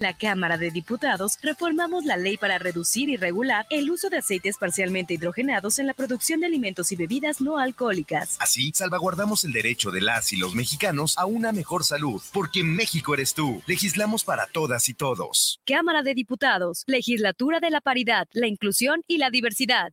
La Cámara de Diputados reformamos la ley para reducir y regular el uso de aceites parcialmente hidrogenados en la producción de alimentos y bebidas no alcohólicas. Así, salvaguardamos el derecho de las y los mexicanos a una mejor salud, porque México eres tú. Legislamos para todas y todos. Cámara de Diputados, Legislatura de la Paridad, la Inclusión y la Diversidad.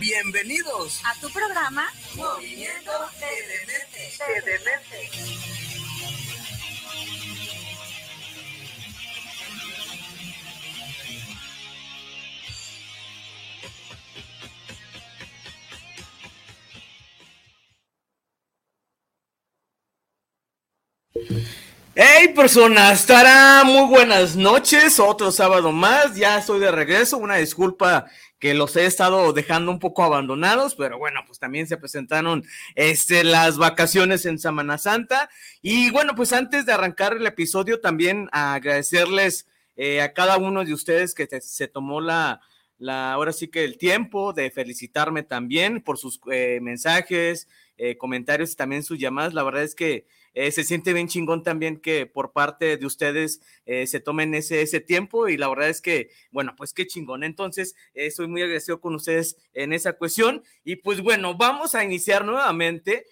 Bienvenidos A tu programa Movimiento Hey personas, estará muy buenas noches, otro sábado más, ya estoy de regreso, una disculpa que los he estado dejando un poco abandonados, pero bueno, pues también se presentaron este, las vacaciones en Semana Santa y bueno, pues antes de arrancar el episodio también agradecerles eh, a cada uno de ustedes que se tomó la, la, ahora sí que el tiempo de felicitarme también por sus eh, mensajes, eh, comentarios y también sus llamadas, la verdad es que eh, se siente bien chingón también que por parte de ustedes eh, se tomen ese, ese tiempo y la verdad es que, bueno, pues qué chingón. Entonces, eh, estoy muy agradecido con ustedes en esa cuestión y pues bueno, vamos a iniciar nuevamente.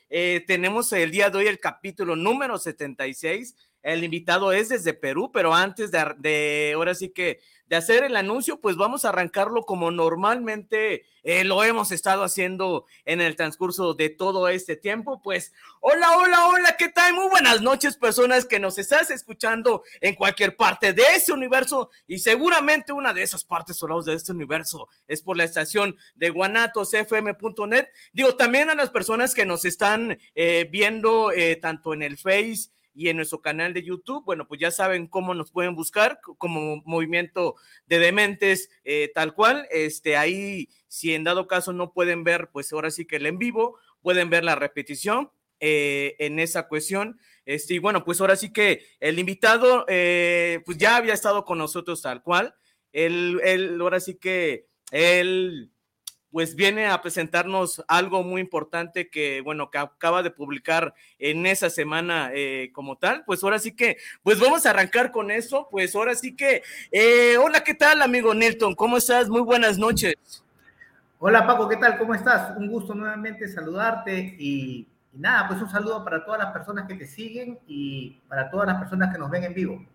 tenemos el día de hoy el capítulo número 76. El invitado es desde Perú, pero antes de, de ahora sí que de hacer el anuncio, pues vamos a arrancarlo como normalmente eh, lo hemos estado haciendo en el transcurso de todo este tiempo. Pues, hola, hola, hola, ¿qué tal? Muy buenas noches, personas que nos estás escuchando en cualquier parte de este universo y seguramente una de esas partes solos de este universo es por la estación de guanatosfm.net. Digo, también a las personas que nos están eh, viendo eh, tanto en el Face y en nuestro canal de YouTube, bueno, pues ya saben cómo nos pueden buscar como movimiento de dementes eh, tal cual. Este, ahí, si en dado caso no pueden ver, pues ahora sí que el en vivo, pueden ver la repetición eh, en esa cuestión. Este, y bueno, pues ahora sí que el invitado, eh, pues ya había estado con nosotros tal cual. Él, él ahora sí que él pues viene a presentarnos algo muy importante que, bueno, que acaba de publicar en esa semana eh, como tal. Pues ahora sí que, pues vamos a arrancar con eso. Pues ahora sí que, eh, hola, ¿qué tal, amigo Nilton? ¿Cómo estás? Muy buenas noches. Hola, Paco, ¿qué tal? ¿Cómo estás? Un gusto nuevamente saludarte y, y nada, pues un saludo para todas las personas que te siguen y para todas las personas que nos ven en vivo.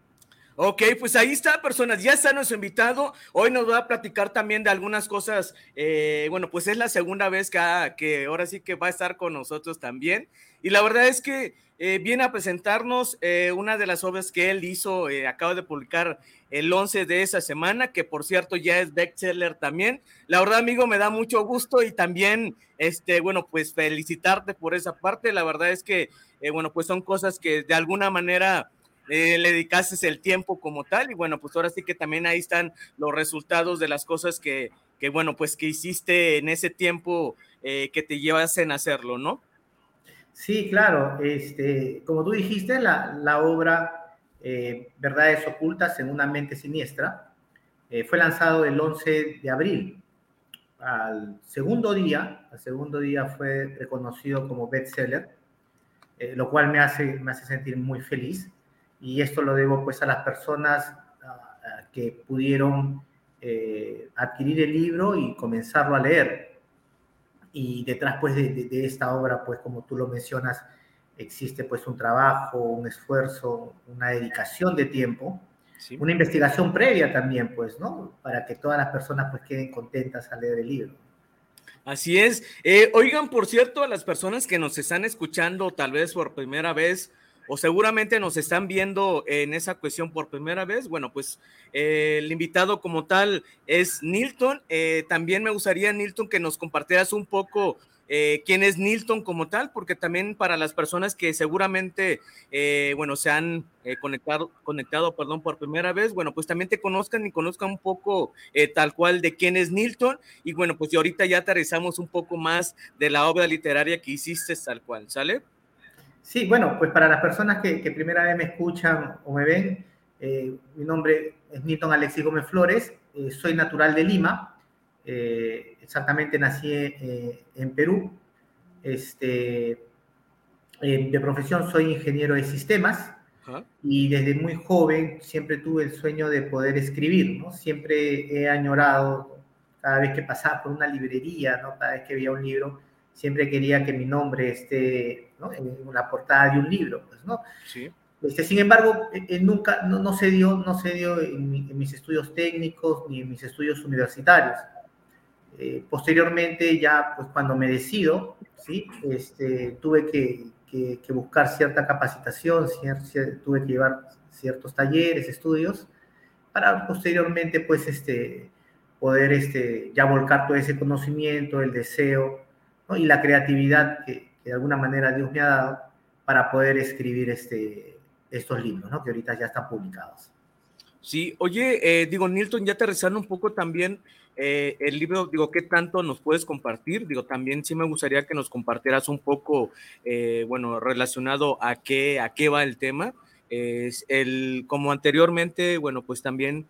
Ok, pues ahí está, personas, ya está nuestro invitado. Hoy nos va a platicar también de algunas cosas. Eh, bueno, pues es la segunda vez que, que, ahora sí que va a estar con nosotros también. Y la verdad es que eh, viene a presentarnos eh, una de las obras que él hizo, acaba de publicar el 11 de esa semana, que por cierto ya es bestseller también. La verdad, amigo, me da mucho gusto y también, este, bueno, pues felicitarte por esa parte. La verdad es que, bueno, pues son cosas que de alguna manera eh, le dedicaste el tiempo como tal y bueno, pues ahora sí que también ahí están los resultados de las cosas que, que bueno, pues que hiciste en ese tiempo eh, que te llevasen a hacerlo, ¿no? Sí, claro, este, como tú dijiste, la, la obra eh, Verdades Ocultas en una mente siniestra fue lanzado el 11 de abril. Al segundo día, al segundo día fue reconocido como bestseller, lo cual me hace, me hace sentir muy feliz y esto lo debo pues a las personas que pudieron eh, adquirir el libro y comenzarlo a leer. Y detrás pues de, esta obra, pues como tú lo mencionas, existe pues un trabajo, un esfuerzo, una dedicación de tiempo, una investigación previa también, pues, ¿no? Para que todas las personas pues queden contentas al leer el libro. Así es. Eh, oigan, por cierto, a las personas que nos están escuchando tal vez por primera vez o seguramente nos están viendo en esa cuestión por primera vez, bueno, pues eh, el invitado como tal es Nilton. Eh, también me gustaría, Nilton, que nos compartieras un poco eh, quién es Nilton como tal, porque también para las personas que seguramente, bueno, se han conectado, conectado, perdón, por primera vez, bueno, pues también te conozcan y conozcan un poco tal cual de quién es Nilton. Y bueno, pues ahorita ya aterrizamos un poco más de la obra literaria que hiciste tal cual, ¿sale? Sí, bueno, pues para las personas que, primera vez me escuchan o me ven, eh, mi nombre es Nilton Alexis Gómez Flores, eh, soy natural de Lima, eh, exactamente nací en Perú, este, de profesión soy ingeniero de sistemas y desde muy joven siempre tuve el sueño de poder escribir, ¿no? Siempre he añorado cada vez que pasaba por una librería, ¿no? Cada vez que veía un libro, siempre quería que mi nombre esté en la portada de un libro, pues, ¿no? Sí. Este, sin embargo, eh, eh, nunca, no, no, se dio, no se dio en, mis estudios técnicos ni en mis estudios universitarios. Eh, posteriormente, ya pues cuando me decido, ¿sí? Este, tuve que, que, buscar cierta capacitación, tuve que llevar ciertos talleres, estudios, para posteriormente pues este, poder este, ya volcar todo ese conocimiento, el deseo y la creatividad que, de alguna manera Dios me ha dado para poder escribir este, estos libros, ¿no? que ahorita ya están publicados. Sí, oye, eh, digo, Nilton, ya aterrizando un poco también eh, el libro, digo, ¿qué tanto nos puedes compartir? Digo, también sí me gustaría que nos compartieras un poco, eh, bueno, relacionado a qué, a qué va el tema. Es el, como anteriormente, bueno, pues también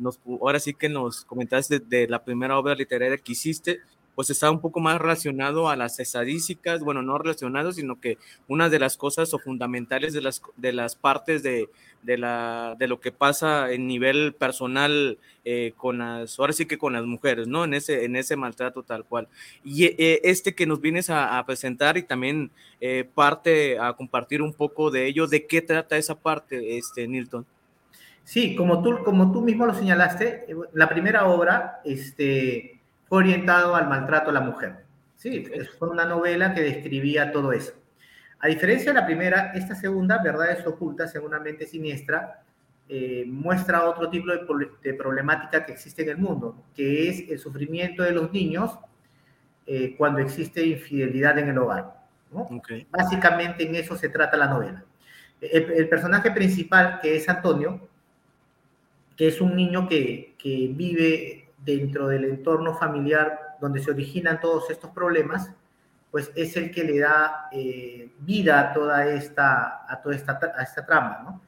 nos, ahora sí que nos comentaste de, la primera obra literaria que hiciste, pues está un poco más relacionado a las estadísticas, bueno, no relacionado, sino que una de las cosas o fundamentales de las, de las partes de, de, la, de lo que pasa en nivel personal eh, con las, ahora sí que con las mujeres, ¿no? En ese, en ese maltrato tal cual. Y eh, este que nos vienes a, presentar y también eh, parte a compartir un poco de ello, ¿de qué trata esa parte, este, Nilton? Sí, como tú, como tú mismo lo señalaste, la primera obra, este, fue orientado al maltrato a la mujer. Sí, fue una novela que describía todo eso. A diferencia de la primera, esta segunda, Verdades Ocultas en una mente siniestra, eh, muestra otro tipo de, problemática que existe en el mundo, que es el sufrimiento de los niños eh, cuando existe infidelidad en el hogar. Básicamente en eso se trata la novela. El, personaje principal, que es Antonio, que es un niño que, que vive dentro del entorno familiar donde se originan todos estos problemas, pues es el que le da eh, vida a toda esta, a toda esta, a esta trama, ¿no?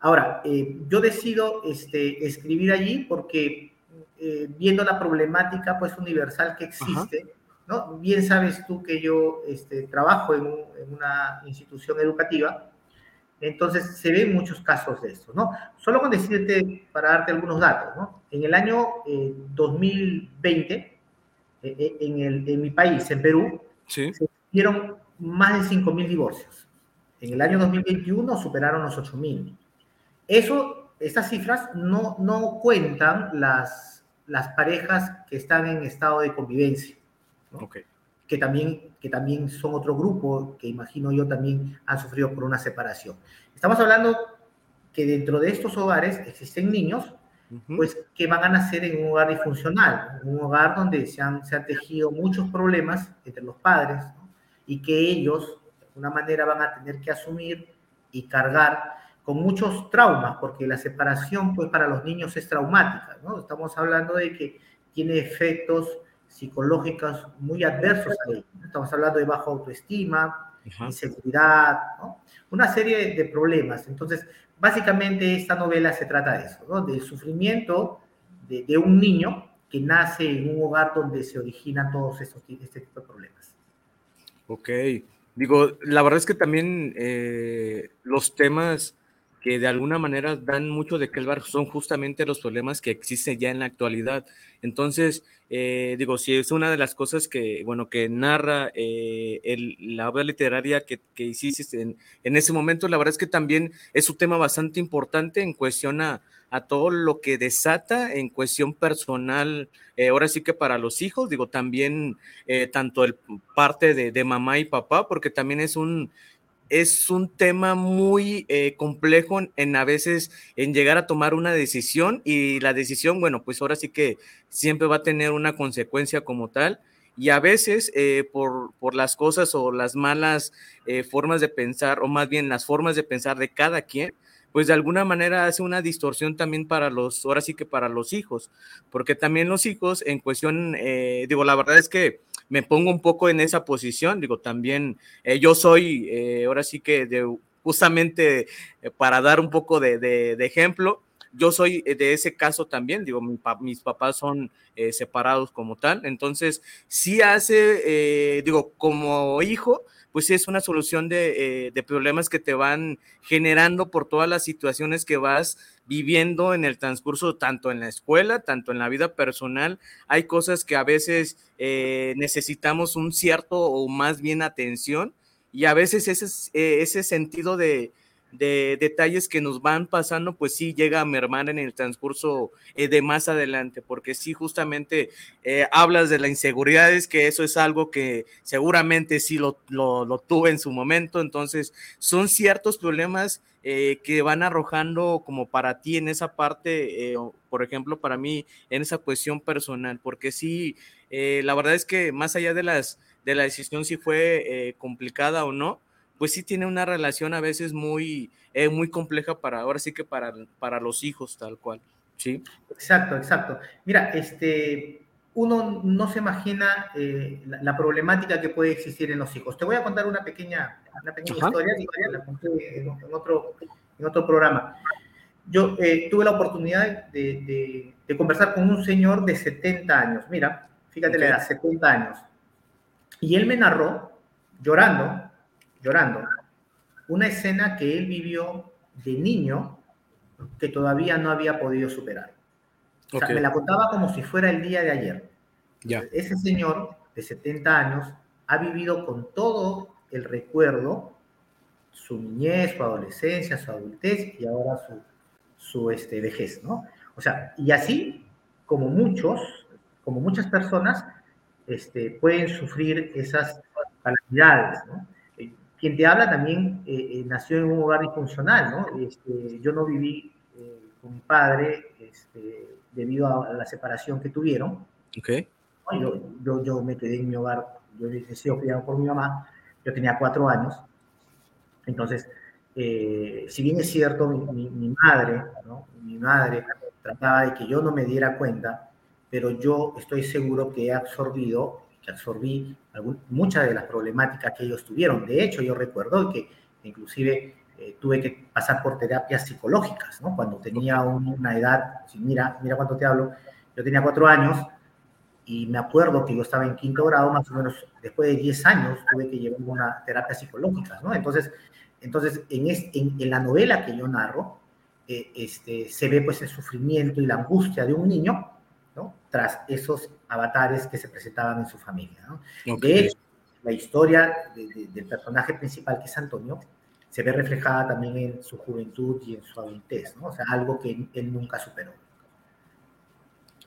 Ahora, eh, yo decido este, escribir allí porque eh, viendo la problemática pues universal que existe, ¿no? Bien sabes tú que yo este, trabajo en, en una institución educativa entonces, se ven muchos casos de esto, ¿no? Solo con decirte, para darte algunos datos, ¿no? En el año 2020, eh, eh, en, el, en mi país, en Perú, se hicieron más de 5.000 divorcios. En el año 2021 superaron los 8.000. Eso, estas cifras no, no cuentan las, las parejas que están en estado de convivencia. ¿no? Okay que también, que también son otro grupo que imagino yo también han sufrido por una separación. Estamos hablando que dentro de estos hogares existen niños pues que van a nacer en un hogar disfuncional, un hogar donde se han, se han tejido muchos problemas entre los padres y que ellos de alguna manera van a tener que asumir y cargar con muchos traumas, porque la separación pues para los niños es traumática, ¿no? Estamos hablando de que tiene efectos psicológicas muy adversos ahí. Estamos hablando de baja autoestima, inseguridad, una serie de problemas. Entonces, básicamente esta novela se trata de eso, ¿no? del sufrimiento de, un niño que nace en un hogar donde se originan todos estos, este tipo de problemas. Ok, digo, la verdad es que también eh, los temas que de alguna manera dan mucho de el barrio son justamente los problemas que existen ya en la actualidad. Entonces, eh, digo, si es una de las cosas que, bueno, que narra eh, el, la obra literaria que, que hiciste en, en, ese momento, la verdad es que también es un tema bastante importante en cuestión a, a todo lo que desata en cuestión personal, eh, ahora sí que para los hijos, digo, también tanto el parte de, de mamá y papá, porque también es un, es un tema muy eh, complejo en, a veces en llegar a tomar una decisión y la decisión, bueno, pues ahora sí que siempre va a tener una consecuencia como tal. Y a veces eh, por, por, las cosas o las malas eh, formas de pensar o más bien las formas de pensar de cada quien, pues de alguna manera hace una distorsión también para los, ahora sí que para los hijos, porque también los hijos en cuestión, digo, la verdad es que me pongo un poco en esa posición, digo, también eh, yo soy, eh, ahora sí que de, justamente eh, para dar un poco de, ejemplo, yo soy de ese caso también, digo, mis papás son separados como tal, entonces sí hace, digo, como hijo, pues es una solución de, de, problemas que te van generando por todas las situaciones que vas viviendo en el transcurso, tanto en la escuela, tanto en la vida personal. Hay cosas que a veces eh, necesitamos un cierto o más bien atención y a veces ese, eh, ese sentido de, de detalles que nos van pasando, pues sí llega a mermar en el transcurso eh, de más adelante, porque sí justamente eh, hablas de la inseguridad, es que eso es algo que seguramente sí lo, lo, tuve en su momento, entonces son ciertos problemas eh, que van arrojando como para ti en esa parte, por ejemplo, para mí en esa cuestión personal, porque sí, la verdad es que más allá de las de la decisión si fue complicada o no, pues sí tiene una relación a veces muy, eh, muy compleja para, ahora sí que para, para los hijos tal cual, ¿sí? Exacto, exacto. Mira, este, uno no se imagina eh, la, problemática que puede existir en los hijos. Te voy a contar una pequeña, una pequeña historia, la conté en, otro, en otro programa. Yo eh, tuve la oportunidad de, de, conversar con un señor de 70 años, mira, fíjate la edad, 70 años. Y él me narró, llorando, llorando, una escena que él vivió de niño que todavía no había podido superar. O sea, me la contaba como si fuera el día de ayer. Ya. Ese señor de 70 años ha vivido con todo el recuerdo su niñez, su adolescencia, su adultez y ahora su, su este, vejez, ¿no? O sea, y así como muchos, como muchas personas, este, pueden sufrir esas calamidades, ¿no? Quien te habla también eh, eh, nació en un hogar disfuncional, ¿no? Este, yo no viví eh, con mi padre este, debido a la separación que tuvieron. Okay. Yo, yo, yo, me quedé en mi hogar, yo he sido criado por mi mamá, yo tenía cuatro años. Entonces, si bien es cierto, mi, mi, madre, ¿no? mi madre trataba de que yo no me diera cuenta, pero yo estoy seguro que he absorbido que absorbí muchas de las problemáticas que ellos tuvieron. De hecho, yo recuerdo que inclusive eh, tuve que pasar por terapias psicológicas, ¿no? Cuando tenía una edad, mira, mira cuánto te hablo, yo tenía cuatro años y me acuerdo que yo estaba en quinto grado, más o menos después de diez años, tuve que llevar una terapia psicológica, ¿no? Entonces, entonces en, en, la novela que yo narro, eh, este, se ve pues el sufrimiento y la angustia de un niño tras esos avatares que se presentaban en su familia. De hecho, la historia del personaje principal, que es Antonio, se ve reflejada también en su juventud y en su adultez, ¿no? o sea, algo que él nunca superó.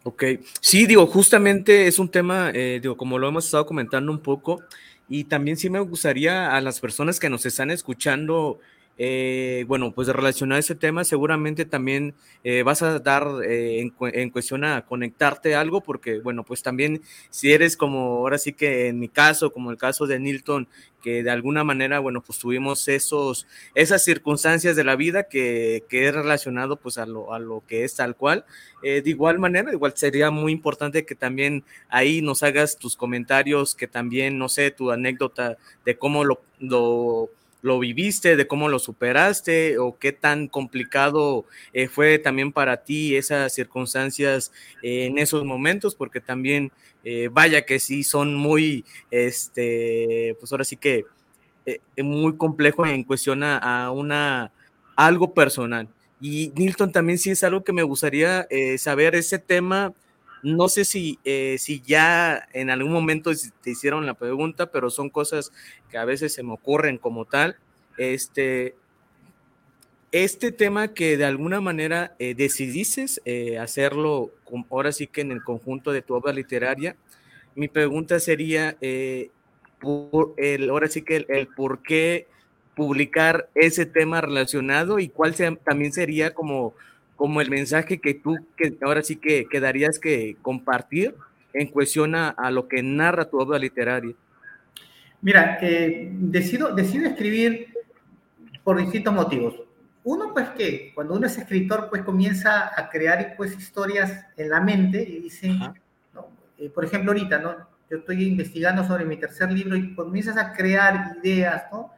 Ok, sí, digo, justamente es un tema, eh, digo, como lo hemos estado comentando un poco, y también sí me gustaría a las personas que nos están escuchando, eh, bueno, pues relacionado a ese tema, seguramente también eh, vas a dar eh, en, cuestión a conectarte algo, porque, bueno, pues también si eres como, ahora sí que en mi caso, como el caso de Nilton, que de alguna manera, bueno, pues tuvimos esos, esas circunstancias de la vida que, que es relacionado pues a lo, a lo que es tal cual. de igual manera, igual sería muy importante que también ahí nos hagas tus comentarios, que también, no sé, tu anécdota de cómo lo, lo lo viviste, de cómo lo superaste o qué tan complicado eh, fue también para ti esas circunstancias eh, en esos momentos, porque también eh, vaya que sí son muy, este, pues ahora sí que muy complejo en cuestión a, una algo personal. Y Nilton también sí es algo que me gustaría saber ese tema no sé si, eh, si ya en algún momento te hicieron la pregunta, pero son cosas que a veces se me ocurren como tal. Este, este tema que de alguna manera eh, decidiste eh, hacerlo ahora sí que en el conjunto de tu obra literaria, mi pregunta sería, por el, ahora sí que el, por qué publicar ese tema relacionado y cuál también sería como, como el mensaje que tú que ahora sí que quedarías que compartir en cuestión a, lo que narra tu obra literaria? Mira, eh, decido, decido escribir por distintos motivos. Uno, pues que cuando uno es escritor, pues comienza a crear pues historias en la mente y dice, eh, por ejemplo, ahorita, ¿no? Yo estoy investigando sobre mi tercer libro y comienzas a crear ideas, ¿no?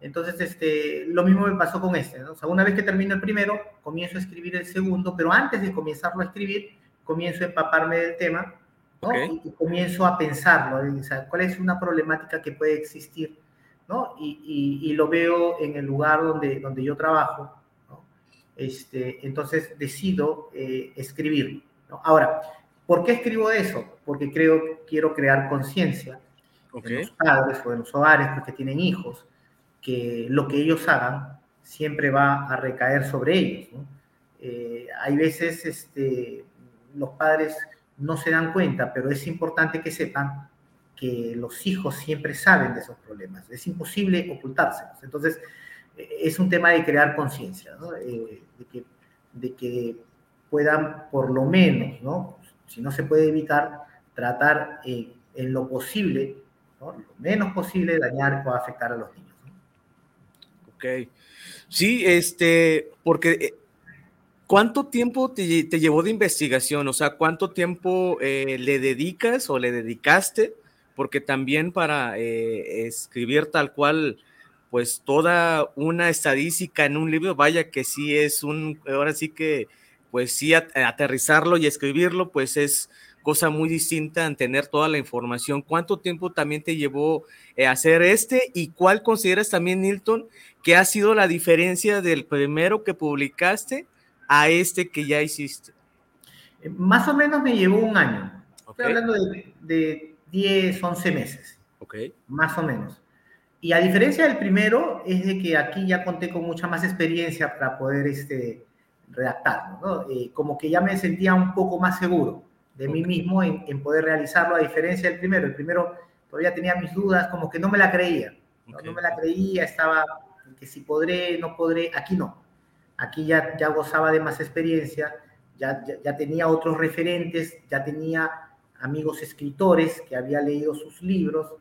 Entonces, este, lo mismo me pasó con este, ¿no? O sea, una vez que termino el primero, comienzo a escribir el segundo, pero antes de comenzarlo a escribir, comienzo a empaparme del tema, ¿no? Y, comienzo a pensarlo, o sea, cuál es una problemática que puede existir, ¿no? Y, y, lo veo en el lugar donde, donde yo trabajo, ¿no? Este, entonces decido eh, escribir, ¿no? Ahora, ¿por qué escribo eso? Porque creo, quiero crear conciencia en los padres o en los hogares porque tienen hijos, que lo que ellos hagan siempre va a recaer sobre ellos. Eh, hay veces este, los padres no se dan cuenta, pero es importante que sepan que los hijos siempre saben de esos problemas. Es imposible ocultárselos. Entonces, eh, es un tema de crear conciencia, eh, de, que, de, que, puedan, por lo menos, ¿no? si no se puede evitar, tratar en lo posible, lo menos posible, dañar o afectar a los niños. Ok. Sí, este, porque eh, ¿cuánto tiempo te, llevó de investigación? O sea, ¿cuánto tiempo eh, le dedicas o le dedicaste? Porque también para eh, escribir tal cual, pues toda una estadística en un libro, vaya que sí es un, ahora sí que, pues sí, aterrizarlo y escribirlo, pues es cosa muy distinta en tener toda la información. ¿Cuánto tiempo también te llevó hacer este y cuál consideras también, Nilton, ¿Qué ha sido la diferencia del primero que publicaste a este que ya hiciste? Eh, más o menos me llevó un año. Estoy hablando de, 10, 11 meses. Ok. Más o menos. Y a diferencia del primero, es de que aquí ya conté con mucha más experiencia para poder este, redactarlo. ¿no? Eh, como que ya me sentía un poco más seguro de mí mismo en, en, poder realizarlo, a diferencia del primero. El primero todavía tenía mis dudas, como que no me la creía. no me la creía, estaba que si podré, no podré, aquí no. Aquí ya, ya gozaba de más experiencia, ya, ya, tenía otros referentes, ya tenía amigos escritores que había leído sus libros,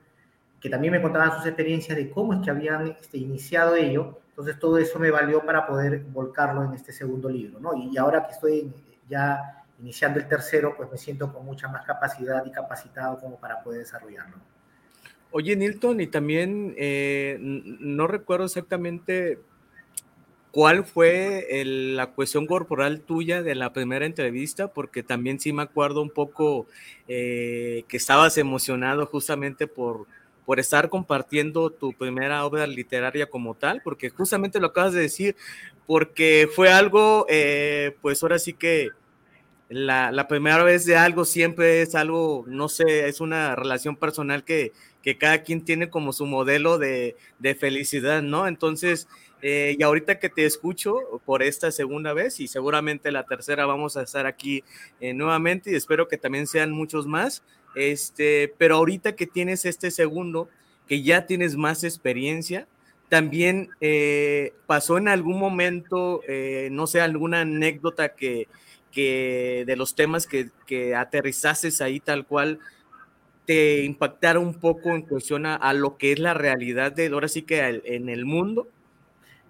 que también me contaban sus experiencias de cómo es que habían este, iniciado ello. Entonces todo eso me valió para poder volcarlo en este segundo libro, ¿no? Y, ahora que estoy ya iniciando el tercero, pues me siento con mucha más capacidad y capacitado como para poder desarrollarlo. Oye, Nilton, y también eh, no recuerdo exactamente cuál fue la cuestión corporal tuya de la primera entrevista, porque también sí me acuerdo un poco eh, que estabas emocionado justamente por, por estar compartiendo tu primera obra literaria como tal, porque justamente lo acabas de decir, porque fue algo, eh, pues ahora sí que la, la, primera vez de algo siempre es algo, no sé, es una relación personal que, que cada quien tiene como su modelo de, felicidad, ¿no? Entonces, eh, y ahorita que te escucho por esta segunda vez y seguramente la tercera vamos a estar aquí eh, nuevamente y espero que también sean muchos más, este, pero ahorita que tienes este segundo, que ya tienes más experiencia, también eh, pasó en algún momento, no sé, alguna anécdota que, que de los temas que, que aterrizases ahí tal cual, te impactara un poco en cuestión a, lo que es la realidad de ahora sí que en el mundo?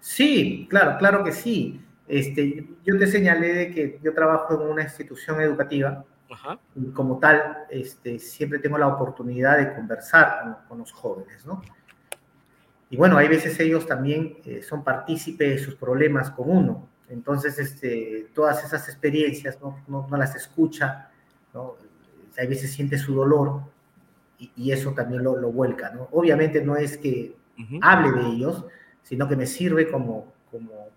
Sí, claro, claro que sí. Este, yo te señalé de que yo trabajo en una institución educativa y como tal este, siempre tengo la oportunidad de conversar con, los jóvenes, ¿no? Y bueno, hay veces ellos también eh, son partícipes de sus problemas con uno. Entonces, este, todas esas experiencias no, no, no las escucha, ¿no? Hay veces siente su dolor y, eso también lo, lo, vuelca, ¿no? Obviamente no es que hable de ellos, sino que me sirve como, como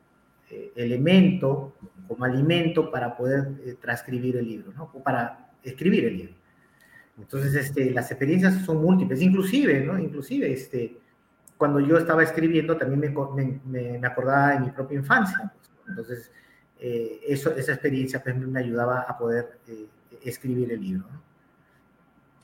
eh, elemento, como alimento para poder eh, transcribir el libro, ¿no? O para escribir el libro. Entonces, este, las experiencias son múltiples, inclusive, ¿no? Inclusive, este, cuando yo estaba escribiendo también me, me, me acordaba de mi propia infancia. Pues, Entonces, eh, eso, esa experiencia pues, me ayudaba a poder escribir el libro. ¿no?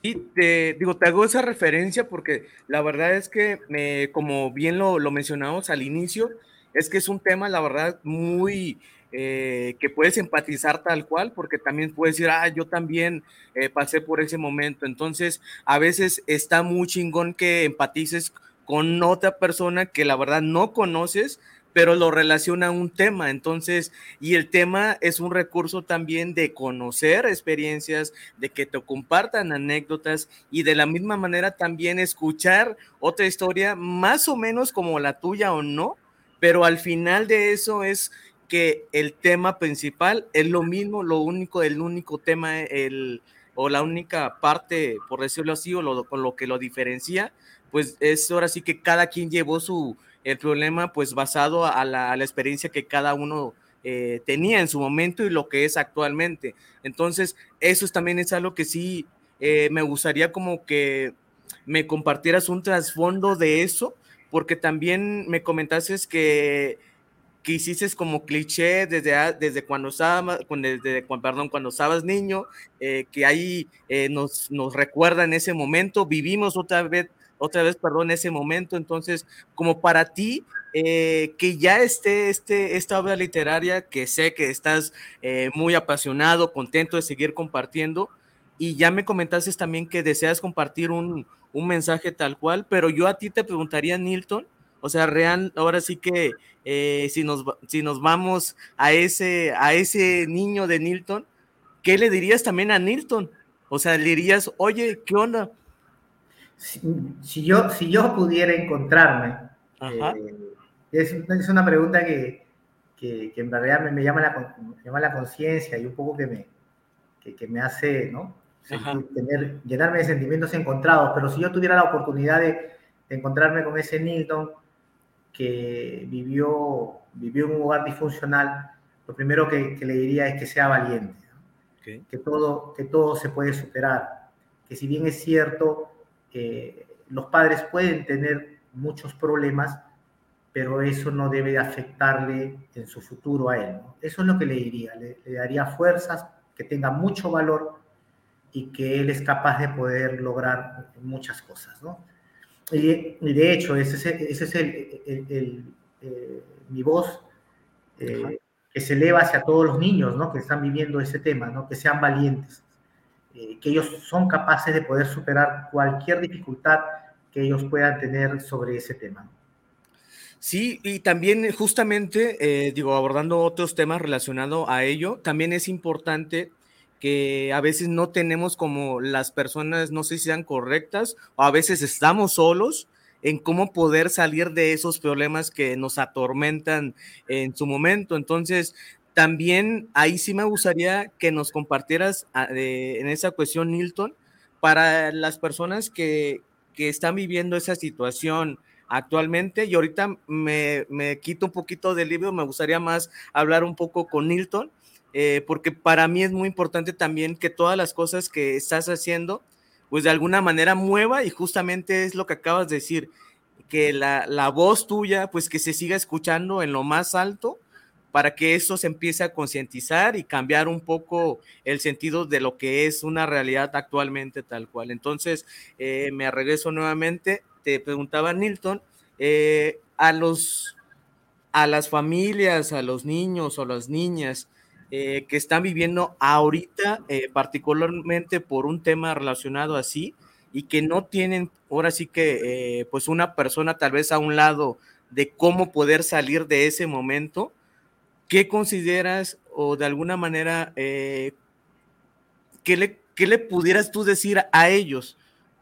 Y te digo, te hago esa referencia porque la verdad es que, me, como bien lo, lo, mencionamos al inicio, es que es un tema, la verdad, muy eh, que puedes empatizar tal cual, porque también puedes decir, ah, yo también eh, pasé por ese momento. Entonces, a veces está muy chingón que empatices con otra persona que la verdad no conoces, pero lo relaciona a un tema. Entonces, y el tema es un recurso también de conocer experiencias, de que te compartan anécdotas y de la misma manera también escuchar otra historia, más o menos como la tuya o no, pero al final de eso es que el tema principal es lo mismo, lo único, el único tema, el, o la única parte, por decirlo así, o con lo que lo diferencia, pues es ahora sí que cada quien llevó su, el problema pues basado a la, experiencia que cada uno eh, tenía en su momento y lo que es actualmente. Entonces, eso también es algo que sí eh, me gustaría como que me compartieras un trasfondo de eso, porque también me comentaste que que hiciste como cliché desde, desde cuando estabas, desde, perdón, cuando estabas niño, eh, que ahí nos, nos recuerda en ese momento, vivimos otra vez otra vez, perdón, ese momento. Entonces, como para ti, eh, que ya esté este, esta obra literaria, que sé que estás eh, muy apasionado, contento de seguir compartiendo, y ya me comentaste también que deseas compartir un, un mensaje tal cual, pero yo a ti te preguntaría, Nilton, o sea, real, ahora sí que eh, si, nos, si nos vamos a ese, a ese niño de Nilton, ¿qué le dirías también a Nilton? O sea, le dirías, oye, ¿qué onda? Si, yo, si yo pudiera encontrarme, eh, es, es, una pregunta que, que, en realidad me, llama la, llama la conciencia y un poco que me, que, me hace ¿no? tener, llenarme de sentimientos encontrados, pero si yo tuviera la oportunidad de, encontrarme con ese Nilton que vivió, vivió en un hogar disfuncional, lo primero que, le diría es que sea valiente, que, todo, que todo se puede superar, que si bien es cierto, los padres pueden tener muchos problemas, pero eso no debe afectarle en su futuro a él. Eso es lo que le diría, le, daría fuerzas, que tenga mucho valor y que él es capaz de poder lograr muchas cosas. ¿no? Y, de hecho, ese es, ese es el, eh, mi voz eh, que se eleva hacia todos los niños ¿no? que están viviendo ese tema, ¿no? que sean valientes eh, que ellos son capaces de poder superar cualquier dificultad que ellos puedan tener sobre ese tema. Sí, y también justamente, eh, digo, abordando otros temas relacionados a ello, también es importante que a veces no tenemos como las personas, no sé si sean correctas, o a veces estamos solos en cómo poder salir de esos problemas que nos atormentan en su momento. Entonces, también ahí sí me gustaría que nos compartieras ah, en esa cuestión, Nilton, para las personas que, están viviendo esa situación actualmente. Y ahorita me, quito un poquito del libro, me gustaría más hablar un poco con Nilton, eh, porque para mí es muy importante también que todas las cosas que estás haciendo, pues de alguna manera mueva y justamente es lo que acabas de decir, que la, la voz tuya, pues que se siga escuchando en lo más alto para que eso se empiece a concientizar y cambiar un poco el sentido de lo que es una realidad actualmente tal cual. Entonces, eh, me regreso nuevamente, te preguntaba Nilton, eh, a los a las familias, a los niños o las niñas eh, que están viviendo ahorita, particularmente por un tema relacionado así, y que no tienen ahora sí que pues una persona tal vez a un lado de cómo poder salir de ese momento, ¿qué consideras o de alguna manera, eh, ¿qué, le, le pudieras tú decir a ellos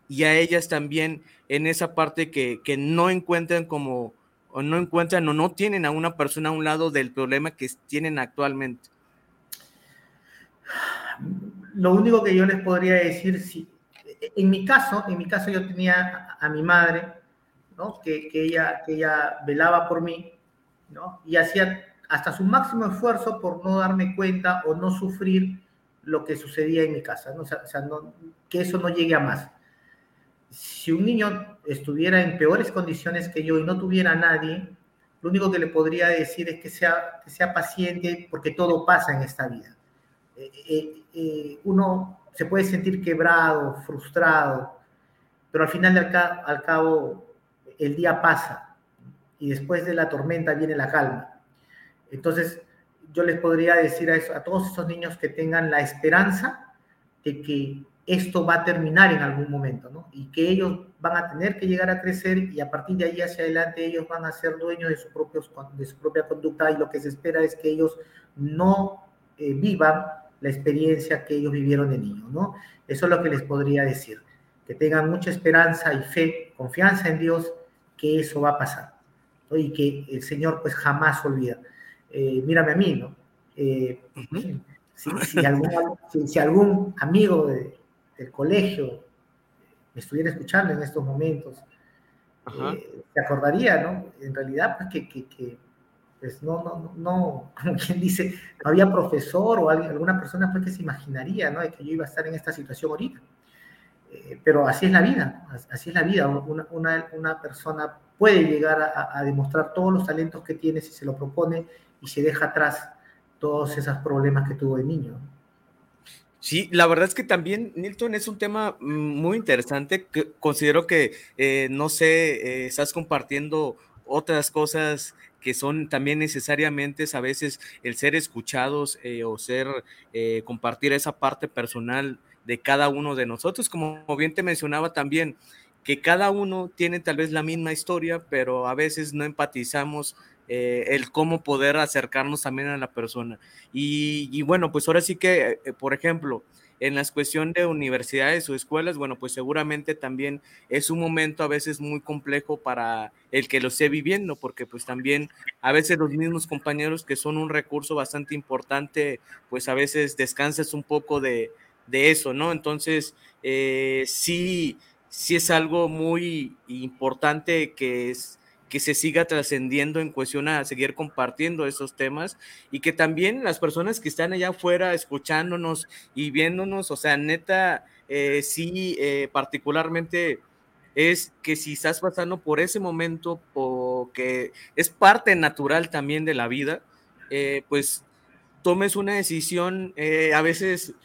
y a ellas también en esa parte que, no encuentran como, o no encuentran o no tienen a una persona a un lado del problema que tienen actualmente? Lo único que yo les podría decir, si, en mi caso, en mi caso yo tenía a, mi madre, ¿no? que, ella, que ella velaba por mí, ¿no? y hacía hasta su máximo esfuerzo por no darme cuenta o no sufrir lo que sucedía en mi casa, ¿no? O sea, que eso no llegue a más. Si un niño estuviera en peores condiciones que yo y no tuviera a nadie, lo único que le podría decir es que sea, paciente porque todo pasa en esta vida. Eh, eh, eh, uno, se puede sentir quebrado, frustrado, pero al final del al cabo el día pasa y después de la tormenta viene la calma. Entonces, yo les podría decir a, a todos esos niños que tengan la esperanza de que esto va a terminar en algún momento, ¿no? Y que ellos van a tener que llegar a crecer y a partir de ahí hacia adelante ellos van a ser dueños de de su propia conducta y lo que se espera es que ellos no eh, vivan la experiencia que ellos vivieron de niños, ¿no? Eso es lo que les podría decir, que tengan mucha esperanza y fe, confianza en Dios, que eso va a pasar, ¿no? Y que el Señor pues jamás olvida. Eh, mírame a mí, ¿no? Eh, si, algún, si, algún, amigo del colegio me estuviera escuchando en estos momentos, se acordaría, ¿no? En realidad, pues que, que, que pues no, no, no, como quien dice, no había profesor o alguna persona pues que se imaginaría, ¿no? De que yo iba a estar en esta situación ahorita. Eh, pero así es la vida, así es la vida. Una, una, una persona puede llegar a, a, demostrar todos los talentos que tiene si se lo propone y se deja atrás todos esos problemas que tuvo de niño. Sí, la verdad es que también, Nilton, es un tema muy interesante. Que considero que, eh, no sé, eh, estás compartiendo otras cosas que son también necesariamente a veces el ser escuchados eh, o ser, eh, compartir esa parte personal de cada uno de nosotros, como bien te mencionaba también, que cada uno tiene tal vez la misma historia, pero a veces no empatizamos eh, el cómo poder acercarnos también a la persona. Y, y bueno, pues ahora sí que, por ejemplo, en la cuestión de universidades o escuelas, bueno, pues seguramente también es un momento a veces muy complejo para el que lo esté viviendo, porque pues también a veces los mismos compañeros que son un recurso bastante importante, pues a veces descansas un poco de, eso, ¿no? Entonces, eh, sí, sí es algo muy importante que es que se siga trascendiendo en cuestión a seguir compartiendo esos temas y que también las personas que están allá afuera escuchándonos y viéndonos, o sea, neta, eh, sí, eh, particularmente es que si estás pasando por ese momento o que es parte natural también de la vida, eh, pues tomes una decisión, a veces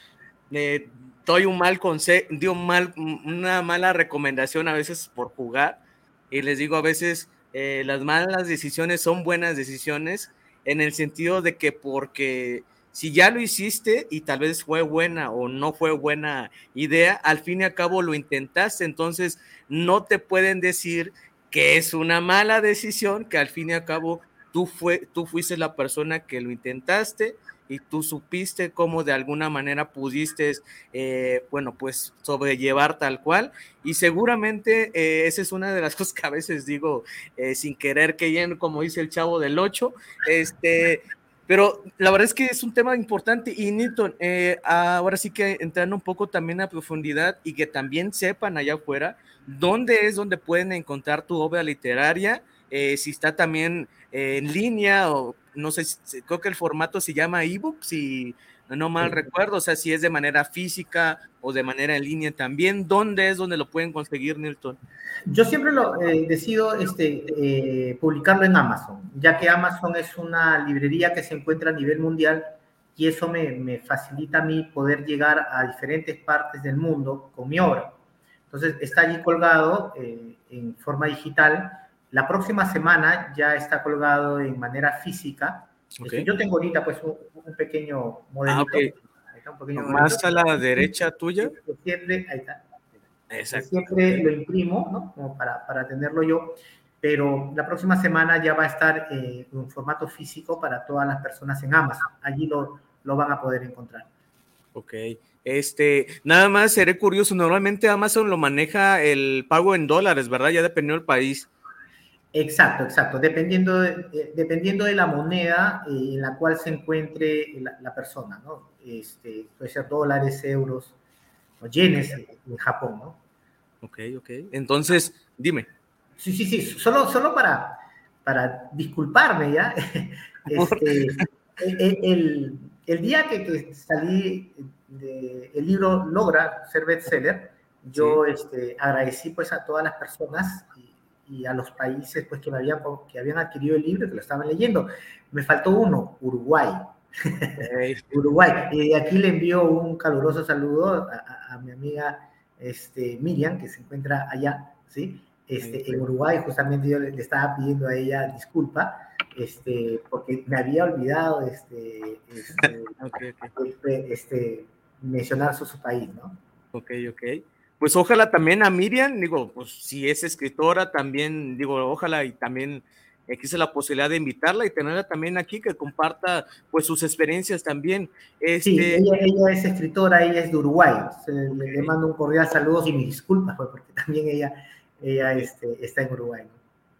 doy un mal consejo, mal, una mala recomendación a veces por jugar y les digo a veces eh, las malas decisiones son buenas decisiones en el sentido de que porque si ya lo hiciste y tal vez fue buena o no fue buena idea, al fin y al cabo lo intentaste, entonces no te pueden decir que es una mala decisión, que al fin y al cabo tú, fue, tú fuiste la persona que lo intentaste y tú supiste cómo de alguna manera pudiste, eh, bueno, pues sobrellevar tal cual. Y seguramente eh, esa es una de las cosas que a veces digo eh, sin querer que como dice el chavo del 8, este, pero la verdad es que es un tema importante y Newton, ahora sí que entrando un poco también a profundidad y que también sepan allá afuera dónde es donde pueden encontrar tu obra literaria, si está también en línea o no sé, creo que el formato se llama ebook, si no mal recuerdo, o sea, si es de manera física o de manera en línea también, ¿dónde es donde lo pueden conseguir, Nilton? Yo siempre lo eh, decido este, eh, publicarlo en Amazon, ya que Amazon es una librería que se encuentra a nivel mundial y eso me, me facilita a mí poder llegar a diferentes partes del mundo con mi obra. Entonces, está allí colgado eh, en forma digital la próxima semana ya está colgado en manera física. Este, yo tengo ahorita pues un, pequeño modelito. Ah, Más a la derecha tuya. Siempre, ahí está. Siempre lo imprimo, ¿no? Como para, para tenerlo yo. Pero la próxima semana ya va a estar eh, en formato físico para todas las personas en Amazon. Allí lo, lo van a poder encontrar. Ok. Este, nada más seré curioso, normalmente Amazon lo maneja el pago en dólares, ¿verdad? Ya dependiendo del país. Exacto, exacto. Dependiendo de, eh, dependiendo de la moneda eh, en la cual se encuentre la, persona, ¿no? Este, puede ser dólares, euros o yenes en Japón, ¿no? Ok, ok. Entonces, dime. Sí, sí, sí. Solo, solo para, para disculparme, ¿ya? Este, el, el, día que, salí, de, el libro logra ser bestseller, yo este, agradecí pues a todas las personas y a los países pues, que, habían, que habían adquirido el libro que lo estaban leyendo. Me faltó uno, Uruguay. Uruguay. Y aquí le envío un caluroso saludo a, mi amiga este, Miriam, que se encuentra allá, ¿sí? Este, en Uruguay, justamente yo le, estaba pidiendo a ella disculpa, este, porque me había olvidado este, este, este, este mencionar su, su, país, ¿no? Ok, ok. Pues ojalá también a Miriam, digo, pues si es escritora, también, digo, ojalá y también existe la posibilidad de invitarla y tenerla también aquí que comparta pues sus experiencias también. Este... Sí, ella, es escritora, ella es de Uruguay. Le, mando un cordial saludo y mis disculpas pues, porque también ella, ella este, está en Uruguay.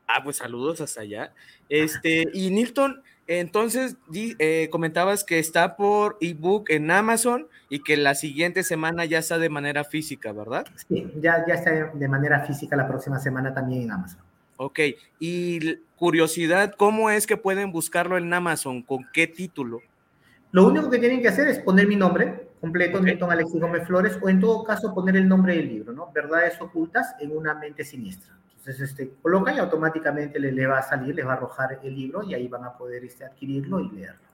Ah, pues saludos hasta allá. Este, y Nilton, entonces eh, comentabas que está por ebook en Amazon y que la siguiente semana ya está de manera física, ¿verdad? Sí, ya, ya está de manera física la próxima semana también en Amazon. Ok, y curiosidad, ¿cómo es que pueden buscarlo en Amazon? ¿Con qué título? Lo único que tienen que hacer es poner mi nombre completo, okay. Milton Alexis Gómez Flores, o en todo caso poner el nombre del libro, ¿no? Verdades ocultas en una mente siniestra. Entonces, este, y automáticamente le, le va a salir, les va a arrojar el libro y ahí van a poder este, adquirirlo y leerlo.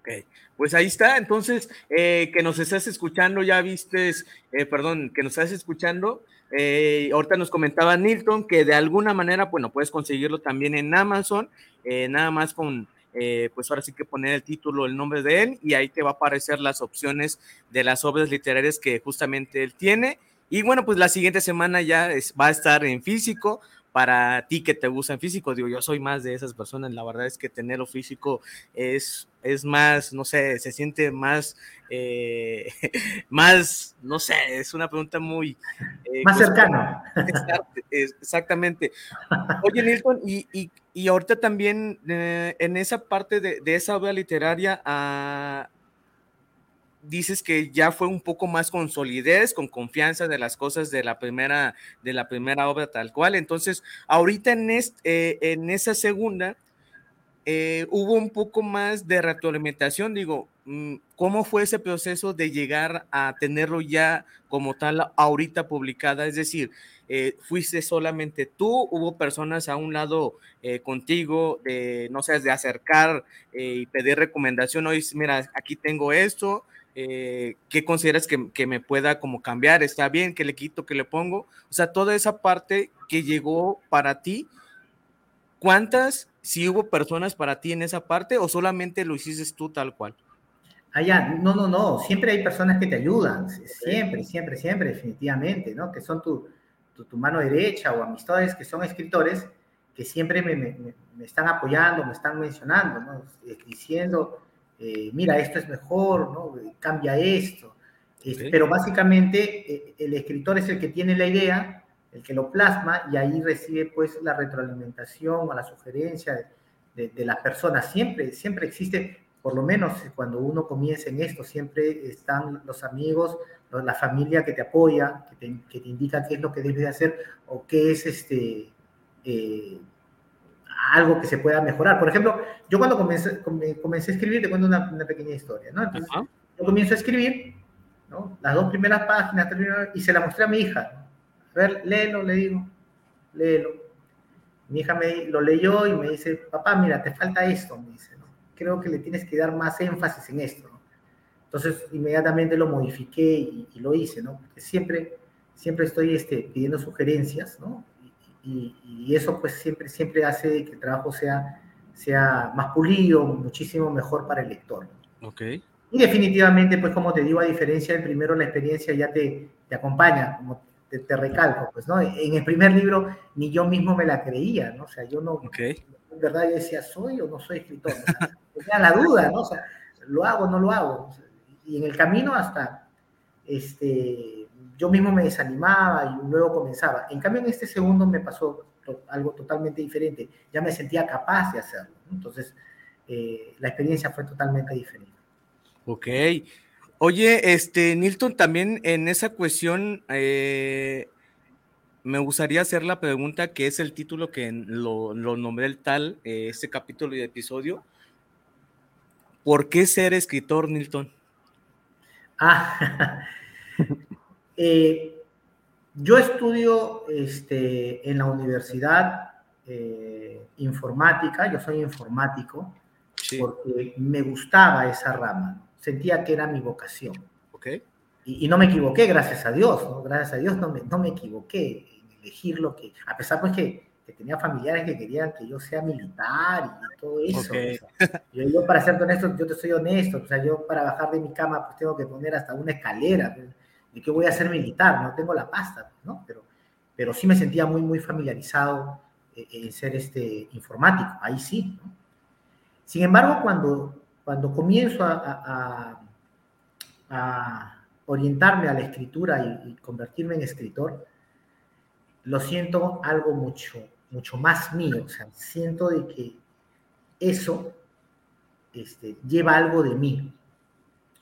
Ok, pues ahí está. Entonces, eh, que nos estás escuchando, ya vistes, eh, perdón, que nos estás escuchando, eh, ahorita nos comentaba Nilton que de alguna manera, bueno, puedes conseguirlo también en Amazon, eh, nada más con, pues ahora sí que poner el título, el nombre de él, y ahí te va a aparecer las opciones de las obras literarias que justamente él tiene. Y bueno, pues la siguiente semana ya va a estar en físico, para ti que te gusta en físico, digo, yo soy más de esas personas, la verdad es que tenerlo físico es, es más, no sé, se siente más, eh, más, no sé, es una pregunta muy... Eh, más cercana. Exactamente. Oye, Nilton, y, y, y ahorita también eh, en esa parte de, de esa obra literaria, a ah, dices que ya fue un poco más con solidez, con confianza de las cosas de la primera, de la primera obra tal cual. Entonces, ahorita en, eh, en esa segunda, eh, hubo un poco más de retroalimentación, digo, mm, ¿cómo fue ese proceso de llegar a tenerlo ya como tal ahorita publicada? Es decir, eh, ¿fuiste solamente tú? ¿Hubo personas a un lado contigo, de, no sé, de acercar y pedir recomendación? Oye, mira, aquí tengo esto, eh, qué consideras que, me pueda como cambiar, está bien, que le quito, que le pongo, o sea, toda esa parte que llegó para ti, ¿cuántas, si hubo personas para ti en esa parte o solamente lo hiciste tú tal cual? Allá, ah, no, no, no, siempre hay personas que te ayudan, siempre, siempre, siempre, definitivamente, ¿no? Que son tu, tu, mano derecha o amistades que son escritores que siempre me, me, me están apoyando, me están mencionando, ¿no? Diciendo, eh, mira, esto es mejor, ¿no? cambia esto. Pero básicamente eh, el escritor es el que tiene la idea, el que lo plasma y ahí recibe pues la retroalimentación o la sugerencia de, las personas. Siempre, siempre existe, por lo menos cuando uno comienza en esto, siempre están los amigos, la familia que te apoya, que te, que te indica qué es lo que debes de hacer o qué es este... Eh, algo que se pueda mejorar. Por ejemplo, yo cuando comencé, comencé a escribir, te cuento una, pequeña historia, ¿no? Entonces, yo comienzo a escribir, ¿no? Las dos primeras páginas, y se la mostré a mi hija. A ver, léelo, le digo, léelo. Mi hija me, lo leyó y me dice, papá, mira, te falta esto, me dice, ¿no? Creo que le tienes que dar más énfasis en esto, ¿no? Entonces, inmediatamente lo modifiqué y, y lo hice, ¿no? Porque siempre, siempre estoy este, pidiendo sugerencias, ¿no? Y, eso pues siempre, siempre hace que el trabajo sea, sea más pulido, muchísimo mejor para el lector. Ok. Y definitivamente, pues como te digo, a diferencia del primero, la experiencia ya te, te acompaña, como te, te, recalco, pues, ¿no? En el primer libro ni yo mismo me la creía, ¿no? O sea, yo no, okay. en verdad yo decía, ¿soy o no soy escritor? O sea, tenía la duda, ¿no? O sea, ¿lo hago o no lo hago? y en el camino hasta, este, yo mismo me desanimaba y luego comenzaba. En cambio, en este segundo me pasó algo totalmente diferente. Ya me sentía capaz de hacerlo. Entonces, eh, la experiencia fue totalmente diferente. Ok. Oye, este, Nilton, también en esa cuestión, eh, me gustaría hacer la pregunta que es el título que lo, lo nombré el tal, eh, este capítulo y episodio. ¿Por qué ser escritor, Nilton? Ah, Eh, yo estudio este, en la universidad eh, informática, yo soy informático, porque me gustaba esa rama, sentía que era mi vocación. Okay. Y, no me equivoqué, gracias a Dios, ¿no? gracias a Dios no me, no me equivoqué en elegir lo que, a pesar pues que, que tenía familiares que querían que yo sea militar y, todo eso. yo, para ser honesto, yo te soy honesto, o sea, yo para bajar de mi cama pues tengo que poner hasta una escalera, ¿de qué voy a ser militar? No tengo la pasta, ¿no? Pero, pero sí me sentía muy, muy familiarizado eh, en ser este informático, ahí sí. Sin embargo, cuando, cuando comienzo a, orientarme a la escritura y, convertirme en escritor, lo siento algo mucho, mucho más mío. O sea, siento de que eso este, lleva algo de mí.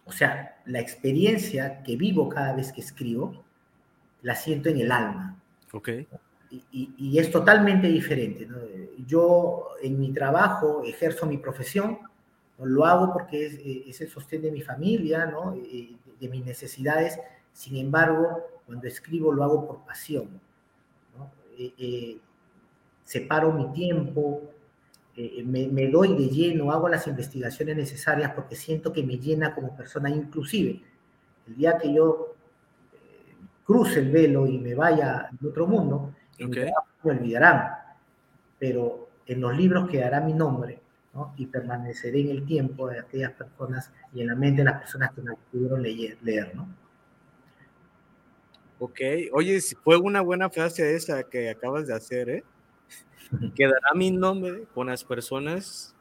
O sea, la experiencia que vivo cada vez que escribo, la siento en el alma. Ok y, es totalmente diferente. Yo en mi trabajo ejerzo mi profesión, lo hago porque es, eh, es, el sostén de mi familia, ¿no? Eh, de mis necesidades, sin embargo, cuando escribo lo hago por pasión. ¿no? Eh, separo mi tiempo, me, me, doy de lleno, hago las investigaciones necesarias porque siento que me llena como persona, inclusive el día que yo cruce el velo y me vaya a otro mundo, Okay. Me olvidarán, pero en los libros quedará mi nombre ¿no? y permaneceré en el tiempo de aquellas personas y en la mente de las personas que me pudieron leer, leer ¿no? Ok, oye, fue una buena frase esa que acabas de hacer, ¿eh? Quedará mi nombre con las personas.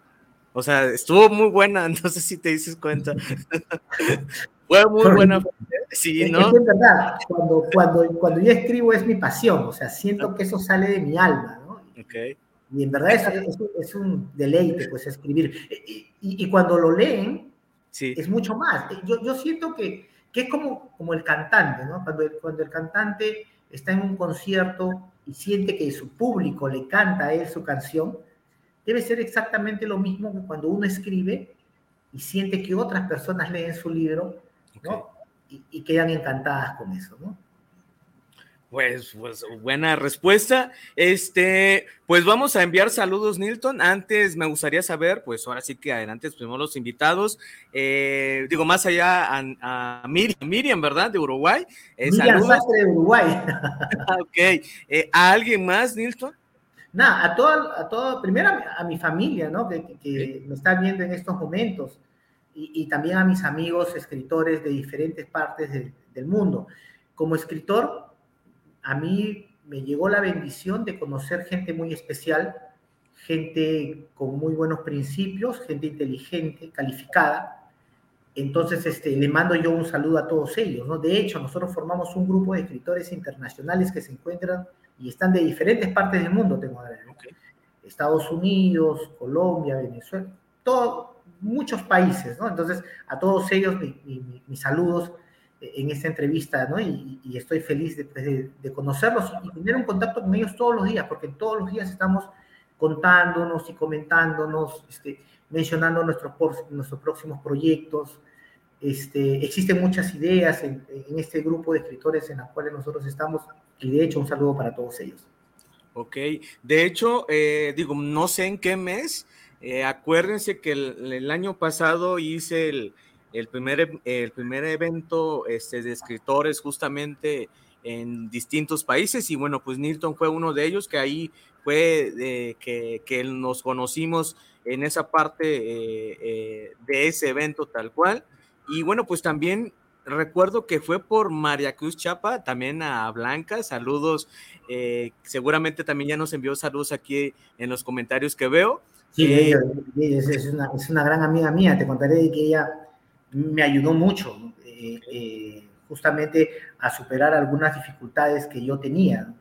O sea, estuvo muy buena, no sé si te dices cuenta. fue muy buena. Sí, ¿no? Es, verdad, cuando, cuando, cuando yo escribo es mi pasión, o sea, siento que eso sale de mi alma, ¿no? Okay. Y en verdad es, es, un deleite, pues, escribir. Y, y, cuando lo leen, sí. es mucho más. Yo, yo siento que, que es como, como el cantante, ¿no? Cuando, cuando el cantante está en un concierto y siente que su público le canta a él su canción, debe ser exactamente lo mismo que cuando uno escribe y siente que otras personas leen su libro, ¿no? y, quedan encantadas con eso, ¿no? Pues, pues, buena respuesta. Este, pues vamos a enviar saludos, Nilton. Antes me gustaría saber, pues ahora sí que adelante primero los invitados. Eh, digo, más allá a, Miriam, ¿verdad? De Uruguay. Eh, Miriam saludos. de Uruguay. ok. Eh, ¿A alguien más, Nilton? Nada, a todo, a todo, primero a, mi familia, ¿no? Que, me está viendo en estos momentos y, también a mis amigos escritores de diferentes partes del mundo. Como escritor, a mí me llegó la bendición de conocer gente muy especial, gente con muy buenos principios, gente inteligente, calificada. Entonces, este, le mando yo un saludo a todos ellos. ¿no? De hecho, nosotros formamos un grupo de escritores internacionales que se encuentran y están de diferentes partes del mundo, tengo que Estados Unidos, Colombia, Venezuela, todo, muchos países, ¿no? Entonces, a todos ellos, mis saludos en esta entrevista, ¿no? Y, estoy feliz de, de, conocerlos y tener un contacto con ellos todos los días, porque todos los días estamos contándonos y comentándonos, este, mencionando nuestros, nuestros próximos proyectos. Este, existen muchas ideas en, este grupo de escritores en los cuales nosotros estamos, y de hecho un saludo para todos ellos. Ok, de hecho, eh, digo, no sé en qué mes, eh, acuérdense que el, año pasado hice el, el, primer, el primer evento este, de escritores justamente en distintos países y bueno, pues Nilton fue uno de ellos que ahí fue que, que, nos conocimos en esa parte eh, eh, de ese evento tal cual. Y bueno, pues también recuerdo que fue por María Cruz Chapa, también a Blanca, saludos, seguramente también ya nos envió saludos aquí en los comentarios que veo. Sí, eh, es, una, es, una, gran amiga mía. Te contaré que ella me ayudó mucho eh, eh, justamente a superar algunas dificultades que yo tenía.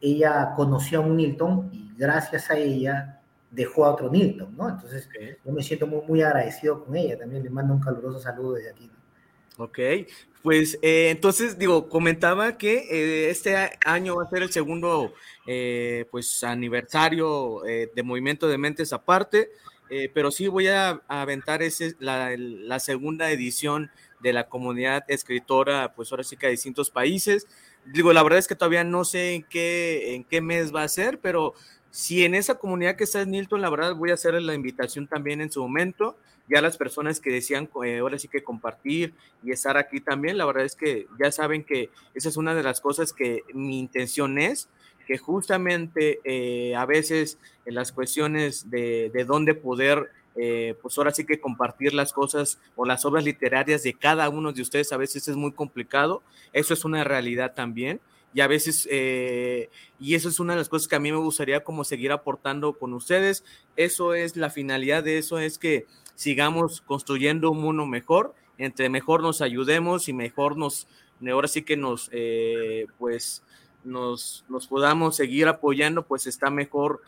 ella conoció a un Nilton y gracias a ella dejó a otro Nilton, ¿no? Entonces yo me siento muy, muy agradecido con ella. También le mando un caluroso saludo desde aquí. Ok, pues entonces digo, comentaba que este año va a ser el segundo eh, pues aniversario eh, de Movimiento de Mentes aparte, eh, pero sí voy a, aventar ese, la, segunda edición de la comunidad escritora, pues ahora sí que a distintos países. Digo, la verdad es que todavía no sé en qué, en qué mes va a ser, pero si en esa comunidad que está en Nilton, la verdad voy a hacer la invitación también en su momento, ya las personas que decían eh, ahora sí que compartir y estar aquí también, la verdad es que ya saben que esa es una de las cosas que mi intención es, que justamente eh, a veces en las cuestiones de, de dónde poder eh, pues ahora sí que compartir las cosas o las obras literarias de cada uno de ustedes a veces es muy complicado, eso es una realidad también y a veces, eh, y eso es una de las cosas que a mí me gustaría como seguir aportando con ustedes, eso es la finalidad de eso, es que sigamos construyendo un mundo mejor, entre mejor nos ayudemos y mejor nos, ahora sí que nos, pues, nos, nos podamos seguir apoyando, pues está mejor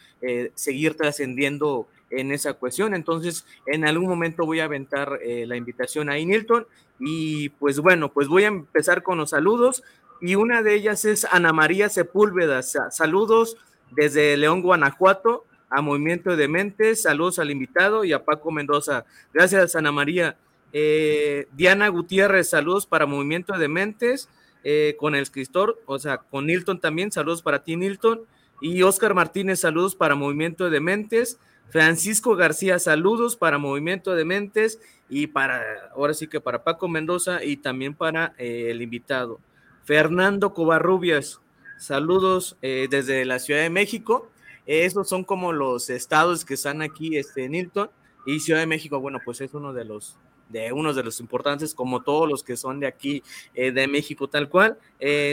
seguir trascendiendo en esa cuestión. Entonces, en algún momento voy a aventar eh, la invitación a Nilton y pues bueno, pues voy a empezar con los saludos y una de ellas es Ana María Sepúlveda. Saludos desde León, Guanajuato, a Movimiento de Mentes, saludos al invitado y a Paco Mendoza. Gracias, Ana María. Eh, Diana Gutiérrez, saludos para Movimiento de Mentes, eh, con el escritor, o sea, con Nilton también, saludos para ti, Nilton. Y Oscar Martínez, saludos para Movimiento de Mentes. Francisco García, saludos para Movimiento de Mentes y para, ahora sí que para Paco Mendoza y también para eh, el invitado. Fernando Covarrubias, saludos eh, desde la Ciudad de México. Estos son como los estados que están aquí este, en Hilton y Ciudad de México, bueno, pues es uno de los de uno de los importantes, como todos los que son de aquí, eh, de México, tal cual.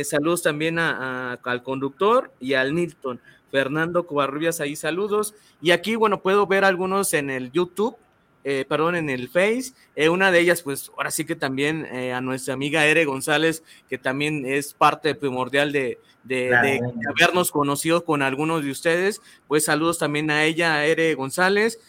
saludos también al conductor y al Nilton. Fernando Covarrubias, ahí saludos. Y aquí, bueno, puedo ver algunos en el YouTube, eh, perdón, en el Face. Eh, una de ellas, pues ahora sí que también eh, a nuestra amiga Ere González, que también es parte primordial de, de, habernos conocido con algunos de ustedes. Pues saludos también a ella, a Ere González.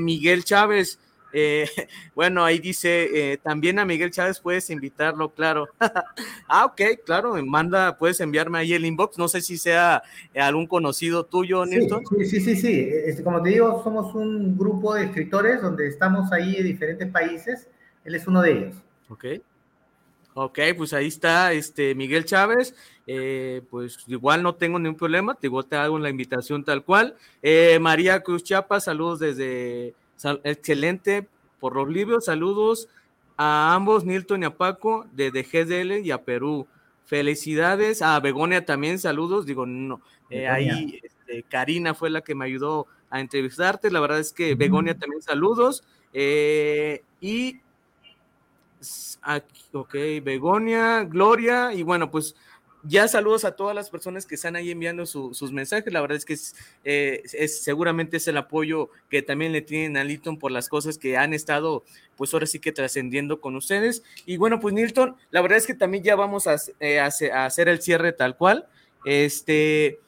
Miguel Chávez, eh, bueno, ahí dice, eh, también a Miguel Chávez puedes invitarlo, claro. ah, ok, claro, manda, puedes enviarme ahí el inbox, no sé si sea eh, algún conocido tuyo, Nilton. Sí, sí, sí, sí, este, como te digo, somos un grupo de escritores donde estamos ahí en diferentes países, él es uno de ellos. Ok. Ok, pues ahí está este Miguel Chávez. pues igual no tengo ningún problema, igual te hago la invitación tal cual. María Cruz Chapa, saludos desde excelente por los libros. Saludos a ambos, Nilton y a Paco, de GDL y a Perú. Felicidades a Begonia también, saludos. Digo, no, eh, ahí este, Karina fue la que me ayudó a entrevistarte. La verdad es que Begonia también saludos. Eh, y aquí, ok, Begonia, Gloria, y bueno, pues ya saludos a todas las personas que están ahí enviando sus mensajes. La verdad es que eh, es, seguramente es el apoyo que también le tienen a Nilton por las cosas que han estado, pues ahora sí que trascendiendo con ustedes. Y bueno, pues Nilton, la verdad es que también ya vamos a, eh, a hacer el cierre tal cual. Este,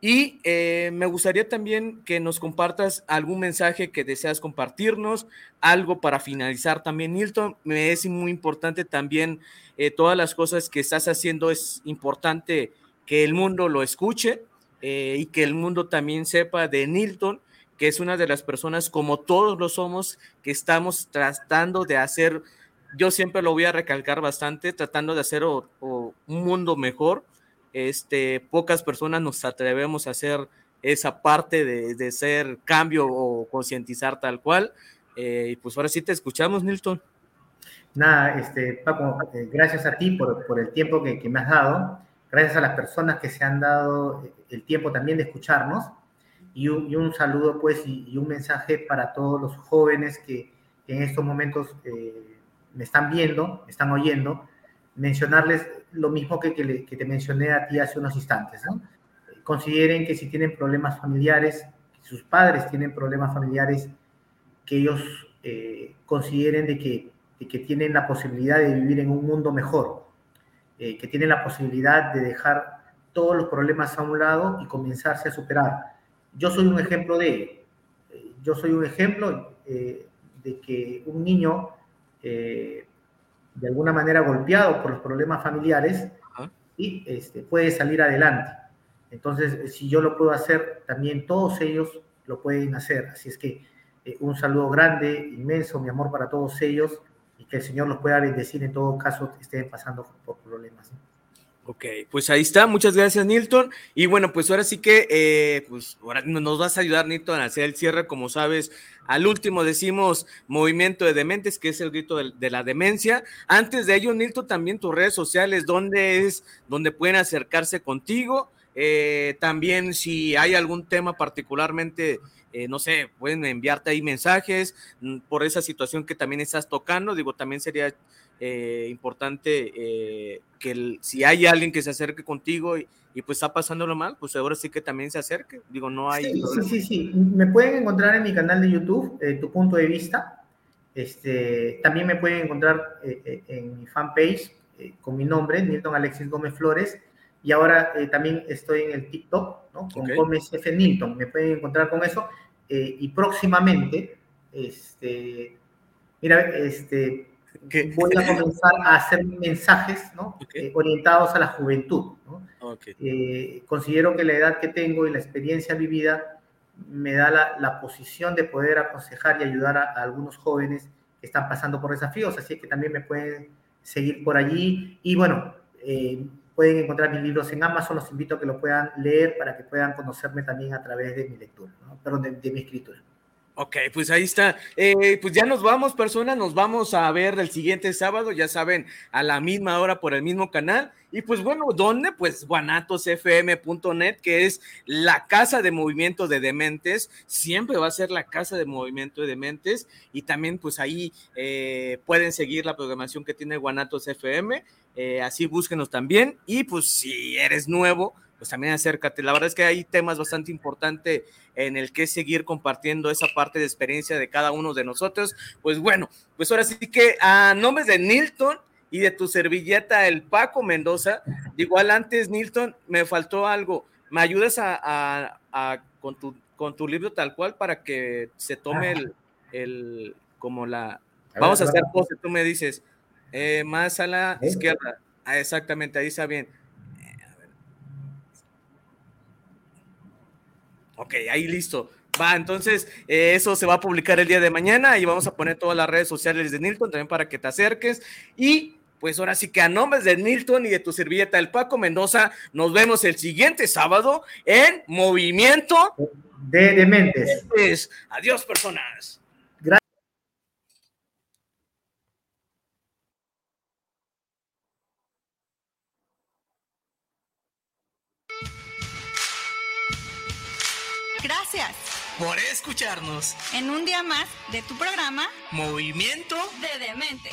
y eh, me gustaría también que nos compartas algún mensaje que deseas compartirnos, algo para finalizar también, Nilton. Me es muy importante también eh, todas las cosas que estás haciendo, es importante que el mundo lo escuche eh, y que el mundo también sepa de Nilton, que es una de las personas como todos lo somos, que estamos tratando de hacer, yo siempre lo voy a recalcar bastante, tratando de hacer un mundo mejor este, pocas personas nos atrevemos a hacer esa parte de, ser cambio o concientizar tal cual. Eh, y pues ahora sí te escuchamos, Nilton. Nada, este, Paco, eh, gracias a ti por, por el tiempo que, que, me has dado, gracias a las personas que se han dado el tiempo también de escucharnos, y un, y un saludo pues y, un mensaje para todos los jóvenes que, en estos momentos eh, me están viendo, me están oyendo, mencionarles lo mismo que, que, te mencioné a ti hace unos instantes. Consideren que si tienen problemas familiares, sus padres tienen problemas familiares, que ellos eh, consideren de que, que, tienen la posibilidad de vivir en un mundo mejor, eh, que tienen la posibilidad de dejar todos los problemas a un lado y comenzarse a superar. Yo soy un ejemplo de ello. Eh, yo soy un ejemplo de que un niño de alguna manera golpeado por los problemas familiares y este, puede salir adelante. Entonces, si yo lo puedo hacer, también todos ellos lo pueden hacer. Así es que eh, un saludo grande, inmenso, mi amor para todos ellos y que el Señor los pueda bendecir en todo caso que estén pasando por problemas. Ok, pues ahí está, muchas gracias Nilton. Y bueno, pues ahora sí que, eh, pues ahora nos vas a ayudar Nilton a hacer el cierre, como sabes, al último decimos movimiento de dementes, que es el grito de, la demencia. Antes de ello, Nilton, también tus redes sociales, ¿dónde es, donde pueden acercarse contigo? Eh, también si hay algún tema particularmente, eh, no sé, pueden enviarte ahí mensajes mm, por esa situación que también estás tocando. Digo, también sería eh, importante eh, que si hay alguien que se acerque contigo y, pues está pasándolo mal, pues ahora sí que también se acerque. Digo, no hay. Sí, sí, sí, sí, Me pueden encontrar en mi canal de YouTube, eh, Tu Punto de Vista. Este, también me pueden encontrar en mi fanpage con mi nombre, Nilton Alexis Gómez Flores. Y ahora también estoy en el TikTok, ¿no? Con Gómez F. Nilton. Me pueden encontrar con eso. y próximamente, este, mira, este, voy a comenzar a hacer mensajes eh, orientados a la juventud. Eh, considero que la edad que tengo y la experiencia vivida me da la, posición de poder aconsejar y ayudar a, algunos jóvenes que están pasando por desafíos, así que también me pueden seguir por allí. Y bueno, eh, pueden encontrar mis libros en Amazon, los invito a que lo puedan leer para que puedan conocerme también a través de mi lectura, perdón, de mi escritura. Ok, pues ahí está. Eh, pues ya nos vamos, personas. Nos vamos a ver el siguiente sábado, ya saben, a la misma hora por el mismo canal. Y pues bueno, ¿dónde? Pues guanatosfm.net, que es la casa de movimiento de dementes. Siempre va a ser la casa de movimiento de dementes. Y también, pues ahí eh, pueden seguir la programación que tiene Guanatos FM. Eh, así búsquenos también. Y pues si eres nuevo, pues también acércate. La verdad es que hay temas bastante importantes en el que seguir compartiendo esa parte de experiencia de cada uno de nosotros. Pues bueno, pues ahora sí que a nombre de Nilton y de tu servilleta, el Paco Mendoza, igual antes, Nilton, me faltó algo. ¿Me ayudas a, con, tu, con tu libro tal cual para que se tome el, el como la... Vamos a hacer pose, tú me dices, eh, más a la izquierda. Ah, exactamente, ahí está bien. Ok, ahí listo. Va, entonces eh, eso se va a publicar el día de mañana y vamos a poner todas las redes sociales de Nilton también para que te acerques. Y pues ahora sí que a nombres de Nilton y de tu servilleta, el Paco Mendoza, nos vemos el siguiente sábado en Movimiento de Dementes. Adiós, personas. Por escucharnos en un día más de tu programa Movimiento de Demente.